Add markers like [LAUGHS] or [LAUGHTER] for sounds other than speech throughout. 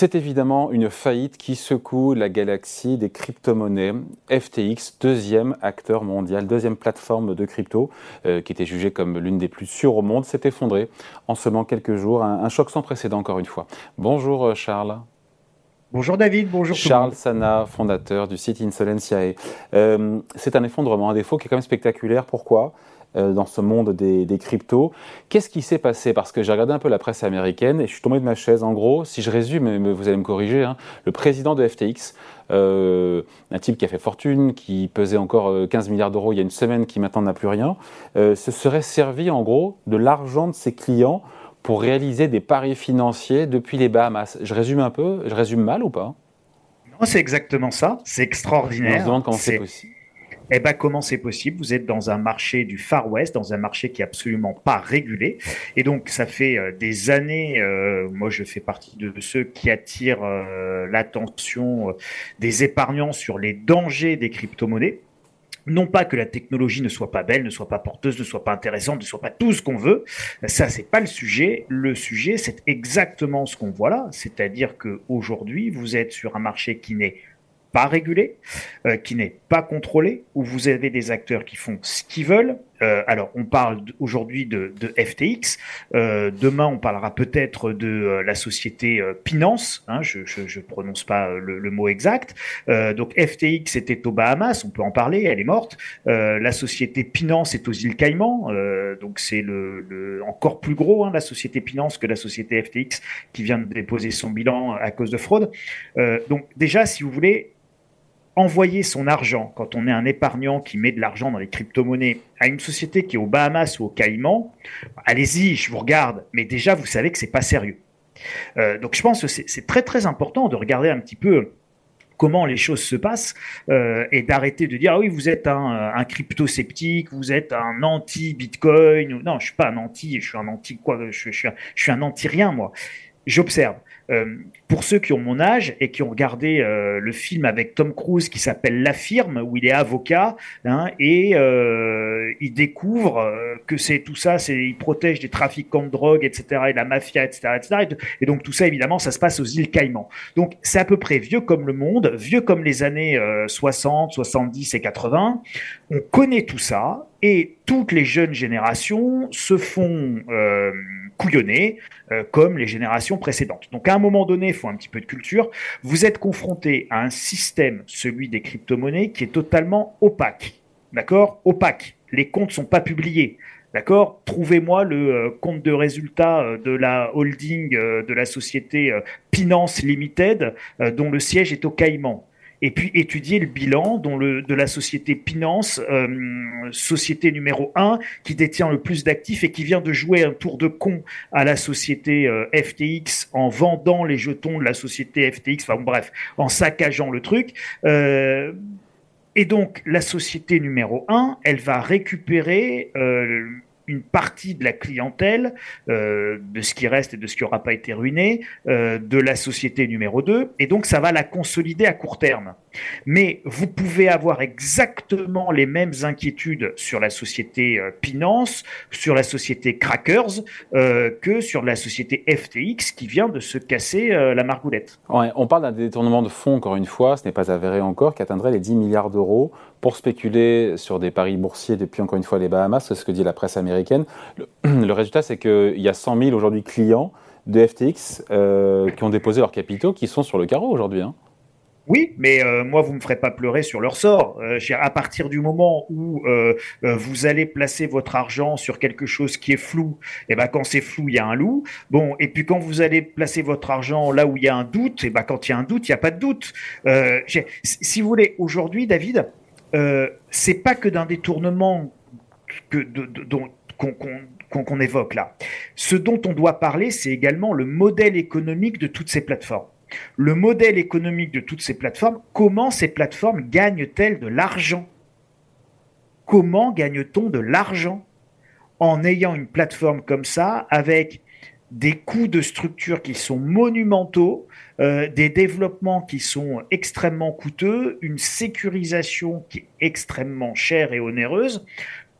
C'est évidemment une faillite qui secoue la galaxie des crypto-monnaies. FTX, deuxième acteur mondial, deuxième plateforme de crypto, euh, qui était jugée comme l'une des plus sûres au monde, s'est effondrée en seulement quelques jours. Un, choc sans précédent, encore une fois. Bonjour euh, Charles. Bonjour David, bonjour Charles Sana, fondateur du site Insolenciae. Euh, c'est un effondrement, un défaut qui est quand même spectaculaire. Pourquoi? Euh, dans ce monde des, cryptos. Qu'est-ce qui s'est passé? Parce que j'ai regardé un peu la presse américaine et je suis tombé de ma chaise. En gros, si je résume, mais vous allez me corriger, hein, le président de FTX, euh, un type qui a fait fortune, qui pesait encore 15 euh, milliards d'euros il y a une semaine, qui maintenant n'a plus rien, se serait servi en gros de l'argent de ses clients pour réaliser des paris financiers depuis les Bahamas. Je résume un peu, je résume mal ou pas? Non, c'est exactement ça. C'est extraordinaire. On se demande comment c'est possible. Eh ben, comment c'est possible? Vous êtes dans un marché du Far West, dans un marché qui est absolument pas régulé. Et donc, ça fait euh, des années, euh, moi je fais partie de ceux qui attirent euh, l'attention des épargnants sur les dangers des crypto-monnaies. Non pas que la technologie ne soit pas belle, ne soit pas porteuse, ne soit pas intéressante, ne soit pas tout ce qu'on veut. Ça, c'est pas le sujet. Le sujet, c'est exactement ce qu'on voit là. C'est-à-dire que aujourd'hui, vous êtes sur un marché qui n'est pas régulé, euh, qui n'est pas contrôlé, où vous avez des acteurs qui font ce qu'ils veulent. Euh, alors, on parle aujourd'hui de, FTX. Euh, demain, on parlera peut-être de la société Pinance. Hein, je, je, prononce pas le, mot exact. donc, FTX était aux Bahamas. On peut en parler. Elle est morte. la société Pinance est aux îles Caïmans. donc, c'est le, le, encore plus gros, hein, la société Pinance, que la société FTX qui vient de déposer son bilan à cause de fraude. donc, déjà, si vous voulez, envoyer son argent, quand on est un épargnant qui met de l'argent dans les crypto-monnaies, à une société qui est aux Bahamas ou au Caïmans, allez-y, je vous regarde, mais déjà, vous savez que c'est pas sérieux. Euh, donc, je pense que c'est très, très important de regarder un petit peu comment les choses se passent euh, et d'arrêter de dire ah oui vous êtes un, un crypto sceptique vous êtes un anti bitcoin non je suis pas un anti je suis un anti quoi je, je, suis, je suis un anti rien moi j'observe euh, pour ceux qui ont mon âge et qui ont regardé euh, le film avec Tom Cruise qui s'appelle La Firme, où il est avocat, hein, et euh, il découvre que c'est tout ça, c'est il protège des trafiquants de drogue, etc., et la mafia, etc., etc. Et donc tout ça, évidemment, ça se passe aux îles Caïmans. Donc c'est à peu près vieux comme le monde, vieux comme les années 60, 70 et 80. On connaît tout ça, et toutes les jeunes générations se font couillonner euh, comme les générations précédentes. Donc à un moment donné, faut un petit peu de culture. Vous êtes confronté à un système, celui des crypto-monnaies, qui est totalement opaque. D'accord? Opaque. Les comptes sont pas publiés. D'accord? Trouvez-moi le euh, compte de résultat euh, de la holding de la société Finance Limited, dont le siège est au Caïman et puis étudier le bilan de la société Pinance, euh, société numéro 1, qui détient le plus d'actifs et qui vient de jouer un tour de con à la société euh, FTX en vendant les jetons de la société FTX, enfin bref, en saccageant le truc. Euh, et donc la société numéro 1, elle va récupérer une partie de la clientèle, euh, de ce qui reste et de ce qui n'aura pas été ruiné, euh, de la société numéro 2, et donc ça va la consolider à court terme. Mais vous pouvez avoir exactement les mêmes inquiétudes sur la société euh, Pinance, sur la société Crackers, euh, que sur la société FTX qui vient de se casser euh, la margoulette. on parle d'un détournement de fonds, encore une fois, ce n'est pas avéré encore, qui atteindrait les 10 milliards d'euros pour spéculer sur des paris boursiers depuis encore une fois les Bahamas, c'est ce que dit la presse américaine. Le, [CLEARS THROAT] résultat, c'est qu'il y a 100 000 aujourd'hui clients de FTX qui ont déposé leurs capitaux qui sont sur le carreau aujourd'hui. Hein. Oui, mais euh, moi, vous me ferez pas pleurer sur leur sort. Euh, à partir du moment où euh, vous allez placer votre argent sur quelque chose qui est flou, et eh ben quand c'est flou, il y a un loup. Bon, et puis quand vous allez placer votre argent là où il y a un doute, et eh ben quand il y a un doute, il n'y a pas de doute. si vous voulez, aujourd'hui, David, c'est pas que d'un détournement que qu'on évoque là. Ce dont on doit parler, c'est également le modèle économique de toutes ces plateformes le modèle économique de toutes ces plateformes, comment ces plateformes gagnent-elles de l'argent? Comment gagne-t-on de l'argent? En ayant une plateforme comme ça avec des coûts de structure qui sont monumentaux, euh, des développements qui sont extrêmement coûteux, une sécurisation qui est extrêmement chère et onéreuse.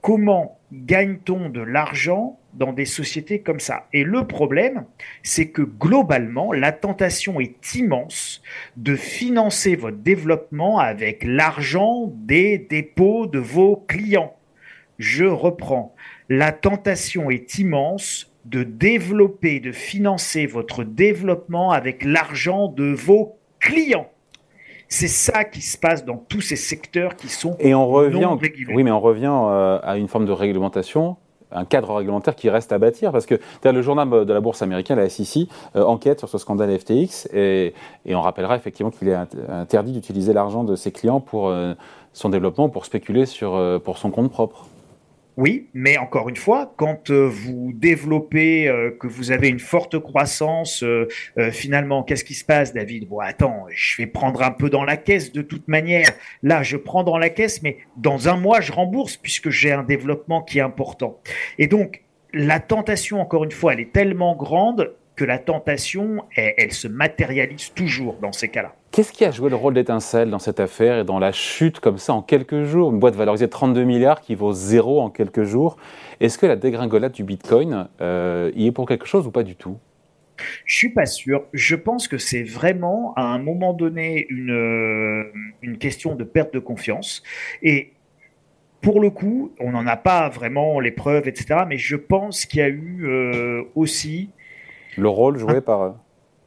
comment gagne-t-on de l'argent? Dans des sociétés comme ça Et le problème, c'est que globalement, la tentation est immense de financer votre développement avec l'argent des dépôts de vos clients. Je reprends. La tentation est immense de développer, de financer votre développement avec l'argent de vos clients. C'est ça qui se passe dans tous ces secteurs qui sont et on revient, non régulés. Oui, mais on revient euh, à une forme de réglementation un cadre réglementaire qui reste à bâtir parce que le journal de la bourse américaine, la SEC, euh, enquête sur ce scandale FTX et, et on rappellera effectivement qu'il est interdit d'utiliser l'argent de ses clients pour euh, son développement, pour spéculer sur, pour son compte propre. Oui, mais encore une fois, quand euh, vous développez, euh, que vous avez une forte croissance, euh, finalement, qu'est-ce qui se passe, David? Bon, attends, je vais prendre un peu dans la caisse de toute manière. Là, je prends dans la caisse, mais dans un mois, je rembourse puisque j'ai un développement qui est important. Et donc, la tentation, encore une fois, elle est tellement grande que la tentation, elle, se matérialise toujours dans ces cas-là. Qu'est-ce qui a joué le rôle d'étincelle dans cette affaire et dans la chute comme ça en quelques jours? Une boîte valorisée 32 milliards qui vaut zéro en quelques jours. Est-ce que la dégringolade du Bitcoin euh, y est pour quelque chose ou pas du tout? Je suis pas sûr. Je pense que c'est vraiment à un moment donné une, euh, une question de perte de confiance. Et pour le coup, on n'en a pas vraiment les preuves, etc. Mais je pense qu'il y a eu euh, aussi le rôle joué par. Euh,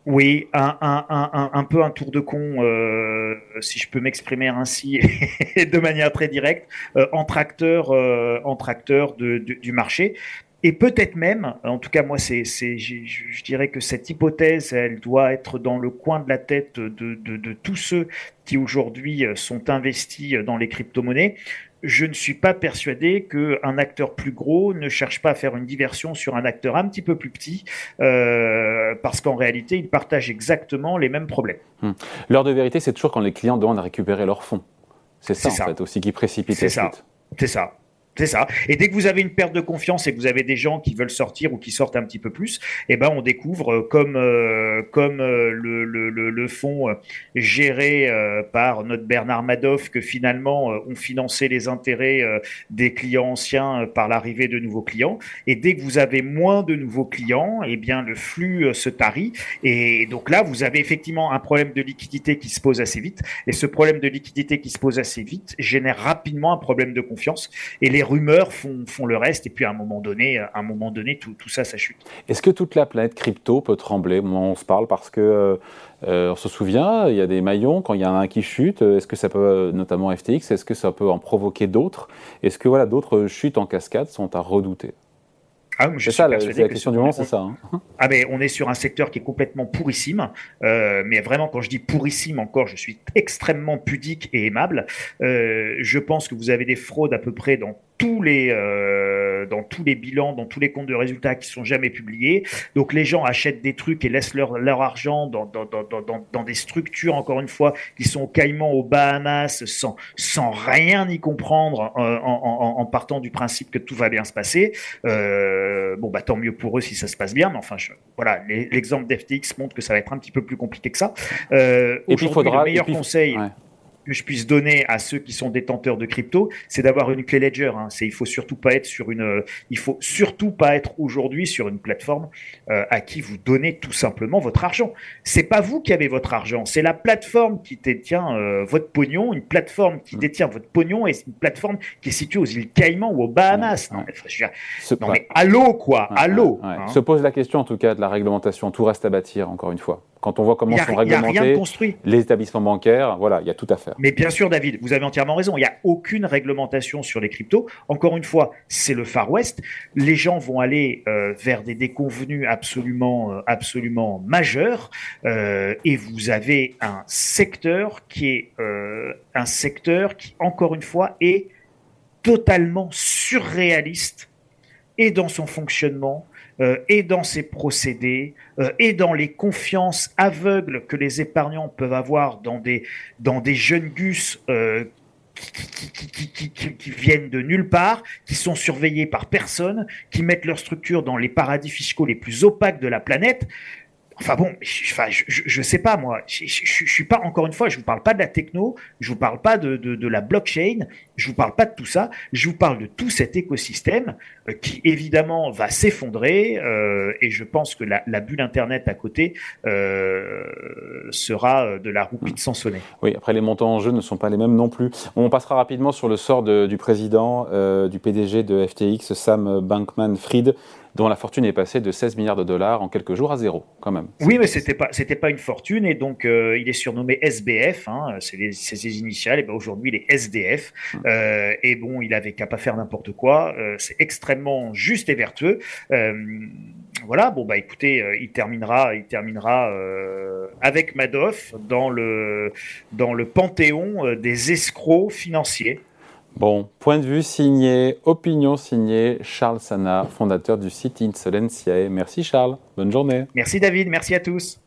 oui, un, un, un, un, peu un tour de con, euh, si je peux m'exprimer ainsi, [LAUGHS] de manière très directe, euh, entre acteurs, euh, entre acteurs de, du marché. Et peut-être même, en tout cas moi, c'est, c'est, je, je, dirais que cette hypothèse, elle doit être dans le coin de la tête de, de, de tous ceux qui aujourd'hui sont investis dans les crypto-monnaies je ne suis pas persuadé qu'un acteur plus gros ne cherche pas à faire une diversion sur un acteur un petit peu plus petit, euh, parce qu'en réalité, ils partagent exactement les mêmes problèmes. Hum. L'heure de vérité, c'est toujours quand les clients demandent à récupérer leurs fonds. C'est ça, en fait, aussi qui précipite C'est ça. C'est ça. C'est ça. Et dès que vous avez une perte de confiance et que vous avez des gens qui veulent sortir ou qui sortent un petit peu plus, eh ben on découvre euh, comme euh, comme euh, le, le, le, fonds géré par notre Bernard Madoff que finalement on financé les intérêts des clients anciens par l'arrivée de nouveaux clients. Et dès que vous avez moins de nouveaux clients, eh bien le flux se tarit. Et donc là, vous avez effectivement un problème de liquidité qui se pose assez vite. Et ce problème de liquidité qui se pose assez vite génère rapidement un problème de confiance. Et les rumeurs font, font, le reste, et puis à un moment donné, à un moment donné tout, tout ça, ça chute. Est-ce que toute la planète crypto peut trembler? Au moment où on se parle Parce que euh, on se souvient, il y a des maillons, quand il y en a un qui chute, est-ce que ça peut, notamment FTX, est-ce que ça peut en provoquer d'autres? Est-ce que voilà, d'autres chutes en cascade sont à redouter? Ah, c'est ça, la, la question du moment, c'est ça. Hein. [LAUGHS] Ah, mais on est sur un secteur qui est complètement pourrissime. Euh, mais vraiment, quand je dis pourrissime encore, je suis extrêmement pudique et aimable. Euh, je pense que vous avez des fraudes à peu près dans tous les euh, dans tous les bilans, dans tous les comptes de résultats qui sont jamais publiés. Donc les gens achètent des trucs et laissent leur, leur argent dans, dans, dans, dans, dans des structures, encore une fois, qui sont au Caïman, aux Bahamas, sans, sans rien y comprendre euh, en, en, en, partant du principe que tout va bien se passer. Euh, bon, bah tant mieux pour eux si ça se passe bien, mais enfin, je, voilà, l'exemple d'FTX montre que ça va être un petit peu plus compliqué que ça. Et puis il faudra, le meilleur conseil que je puisse donner à ceux qui sont détenteurs de crypto, c'est d'avoir une clé Ledger. Hein. C'est, il faut surtout pas être sur une, il faut surtout pas être aujourd'hui sur une plateforme euh, à qui vous donnez tout simplement votre argent. C'est pas vous qui avez votre argent, c'est la plateforme qui détient euh, votre pognon, une plateforme qui mmh. détient votre pognon et une plateforme qui est située aux îles Caïmans ou aux Bahamas. Non, mais, je veux non mais allô quoi, allô. Hein. Se pose la question en tout cas de la réglementation. Tout reste à bâtir encore une fois. Quand on voit comment sont réglementés les établissements bancaires, voilà, il y a tout à faire. Mais bien sûr, David, vous avez entièrement raison. Il n'y a aucune réglementation sur les cryptos. Encore une fois, c'est le Far West. Les gens vont aller euh, vers des déconvenus absolument, euh, absolument majeurs. Euh, et vous avez un secteur qui est un secteur qui, encore une fois, est totalement surréaliste et dans son fonctionnement euh, et dans ses procédés euh, et dans les confiances aveugles que les épargnants peuvent avoir dans des, dans des jeunes gus euh, qui, qui, viennent de nulle part, qui sont surveillés par personne, qui mettent leur structure dans les paradis fiscaux les plus opaques de la planète. Enfin bon, je, ne sais pas moi. Je, je, suis pas encore une fois, je vous parle pas de la techno, je vous parle pas de, de, la blockchain, je vous parle pas de tout ça. Je vous parle de tout cet écosystème euh, qui évidemment va s'effondrer euh, et je pense que la, bulle internet à côté euh, sera de la roupie de sonner. Oui, après les montants en jeu ne sont pas les mêmes non plus. On passera rapidement sur le sort du président, du PDG de FTX, Sam Bankman-Fried dont la fortune est passée de 16 milliards de dollars en quelques jours à zéro, quand même. Oui, mais c'était pas c'était pas une fortune et donc euh, il est surnommé SBF, hein, c'est ses initiales. Et ben aujourd'hui il est SDF hmm. euh, et bon il avait qu'à pas faire n'importe quoi. Euh, c'est extrêmement juste et vertueux. voilà, bon bah écoutez, il terminera, il terminera avec Madoff dans le dans le panthéon des escrocs financiers. Bon, point de vue signé, opinion signée, Charles Sana, fondateur du site Insolentiae. Merci Charles, bonne journée. Merci David, merci à tous.